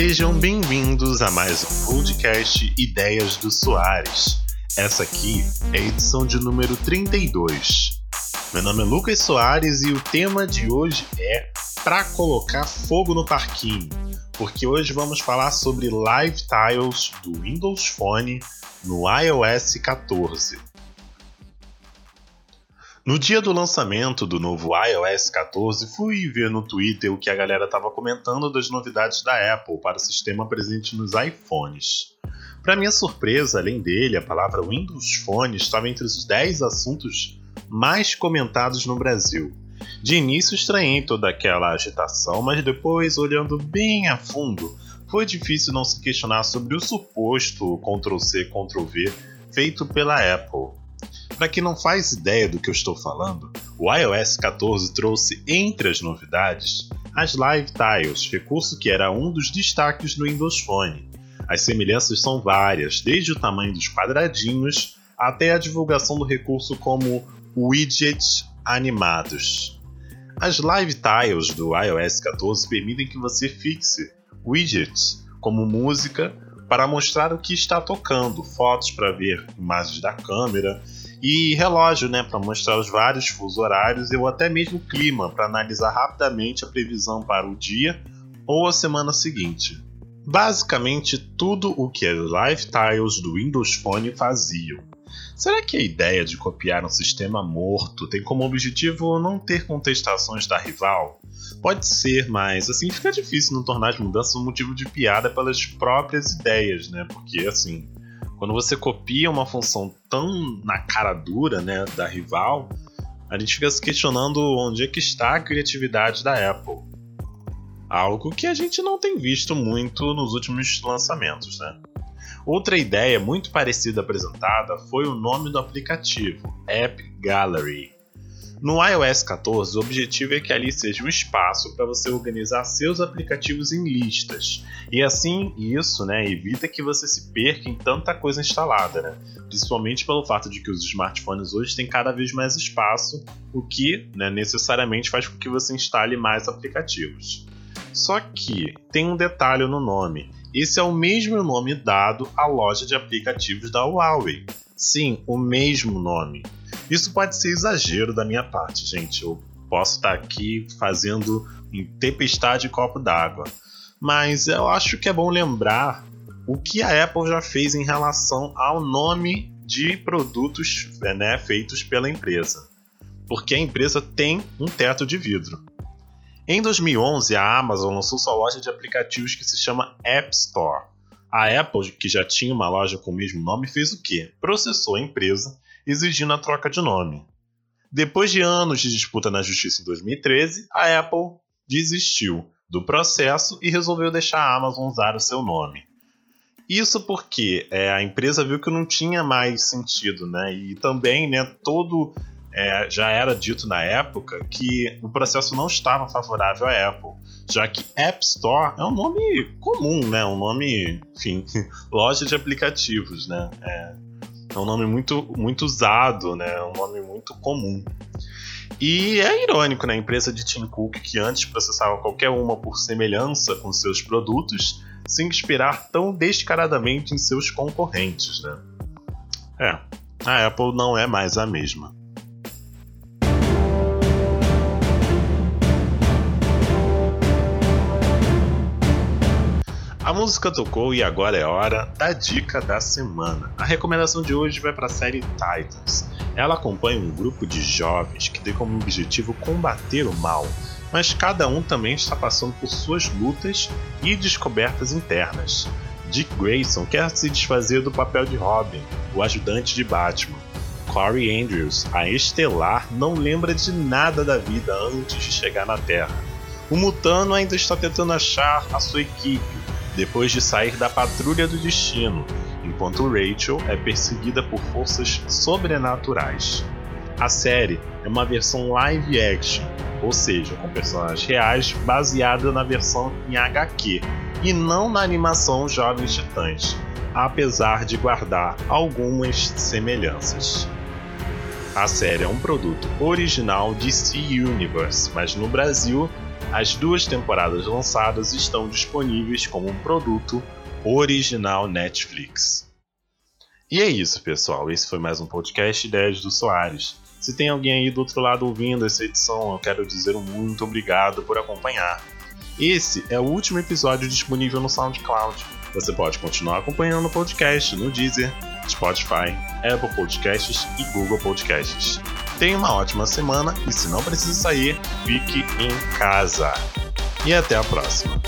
Sejam bem-vindos a mais um podcast Ideias do Soares. Essa aqui é a edição de número 32. Meu nome é Lucas Soares e o tema de hoje é Pra colocar fogo no parquinho, porque hoje vamos falar sobre Live Tiles do Windows Phone no iOS 14. No dia do lançamento do novo iOS 14, fui ver no Twitter o que a galera estava comentando das novidades da Apple para o sistema presente nos iPhones. Para minha surpresa, além dele, a palavra Windows Phone estava entre os 10 assuntos mais comentados no Brasil. De início estranhei toda aquela agitação, mas depois, olhando bem a fundo, foi difícil não se questionar sobre o suposto Ctrl-C, Ctrl-V feito pela Apple. Para quem não faz ideia do que eu estou falando, o iOS 14 trouxe entre as novidades as Live Tiles, recurso que era um dos destaques do Windows Phone. As semelhanças são várias, desde o tamanho dos quadradinhos até a divulgação do recurso como widgets animados. As Live Tiles do iOS 14 permitem que você fixe widgets como música para mostrar o que está tocando, fotos para ver imagens da câmera e relógio, né, para mostrar os vários fusos horários ou até mesmo clima para analisar rapidamente a previsão para o dia ou a semana seguinte. Basicamente tudo o que as Lifestyles do Windows Phone faziam. Será que a ideia de copiar um sistema morto tem como objetivo não ter contestações da rival? Pode ser, mas assim fica difícil não tornar as mudanças um motivo de piada pelas próprias ideias, né? Porque assim, quando você copia uma função tão na cara dura, né, da rival, a gente fica se questionando onde é que está a criatividade da Apple. Algo que a gente não tem visto muito nos últimos lançamentos, né? Outra ideia muito parecida apresentada foi o nome do aplicativo, App Gallery. No iOS 14, o objetivo é que ali seja um espaço para você organizar seus aplicativos em listas. E assim, isso né, evita que você se perca em tanta coisa instalada, né? principalmente pelo fato de que os smartphones hoje têm cada vez mais espaço, o que né, necessariamente faz com que você instale mais aplicativos. Só que tem um detalhe no nome esse é o mesmo nome dado à loja de aplicativos da Huawei. Sim, o mesmo nome. Isso pode ser exagero da minha parte, gente. Eu posso estar aqui fazendo em tempestade de copo d'água. Mas eu acho que é bom lembrar o que a Apple já fez em relação ao nome de produtos né, feitos pela empresa. Porque a empresa tem um teto de vidro. Em 2011, a Amazon lançou sua loja de aplicativos que se chama App Store. A Apple, que já tinha uma loja com o mesmo nome, fez o quê? Processou a empresa, exigindo a troca de nome. Depois de anos de disputa na justiça em 2013, a Apple desistiu do processo e resolveu deixar a Amazon usar o seu nome. Isso porque é, a empresa viu que não tinha mais sentido, né? E também, né, todo é, já era dito na época que o processo não estava favorável à Apple, já que App Store é um nome comum, né? Um nome, enfim, loja de aplicativos, né? É, é um nome muito, muito usado, né? Um nome muito comum. E é irônico, né? A empresa de Tim Cook, que antes processava qualquer uma por semelhança com seus produtos, se inspirar tão descaradamente em seus concorrentes, né? É, a Apple não é mais a mesma. A música tocou e agora é hora da dica da semana. A recomendação de hoje vai para a série Titans. Ela acompanha um grupo de jovens que tem como objetivo combater o mal, mas cada um também está passando por suas lutas e descobertas internas. Dick Grayson quer se desfazer do papel de Robin, o ajudante de Batman. Corey Andrews, a estelar, não lembra de nada da vida antes de chegar na Terra. O Mutano ainda está tentando achar a sua equipe, depois de sair da patrulha do destino, enquanto Rachel é perseguida por forças sobrenaturais. A série é uma versão live action, ou seja, com personagens reais baseada na versão em HQ e não na animação Jovens Titãs, apesar de guardar algumas semelhanças. A série é um produto original DC Universe, mas no Brasil As duas temporadas lançadas estão disponíveis como um produto original Netflix. E é isso, pessoal. Esse foi mais um podcast Ideias do Soares. Se tem alguém aí do outro lado ouvindo essa edição, eu quero dizer um muito obrigado por acompanhar. Esse é o último episódio disponível no SoundCloud. Você pode continuar acompanhando o podcast no Deezer, Spotify, Apple Podcasts e Google Podcasts. Tenha uma ótima semana e se não precisa sair, fique em casa. E até a próxima.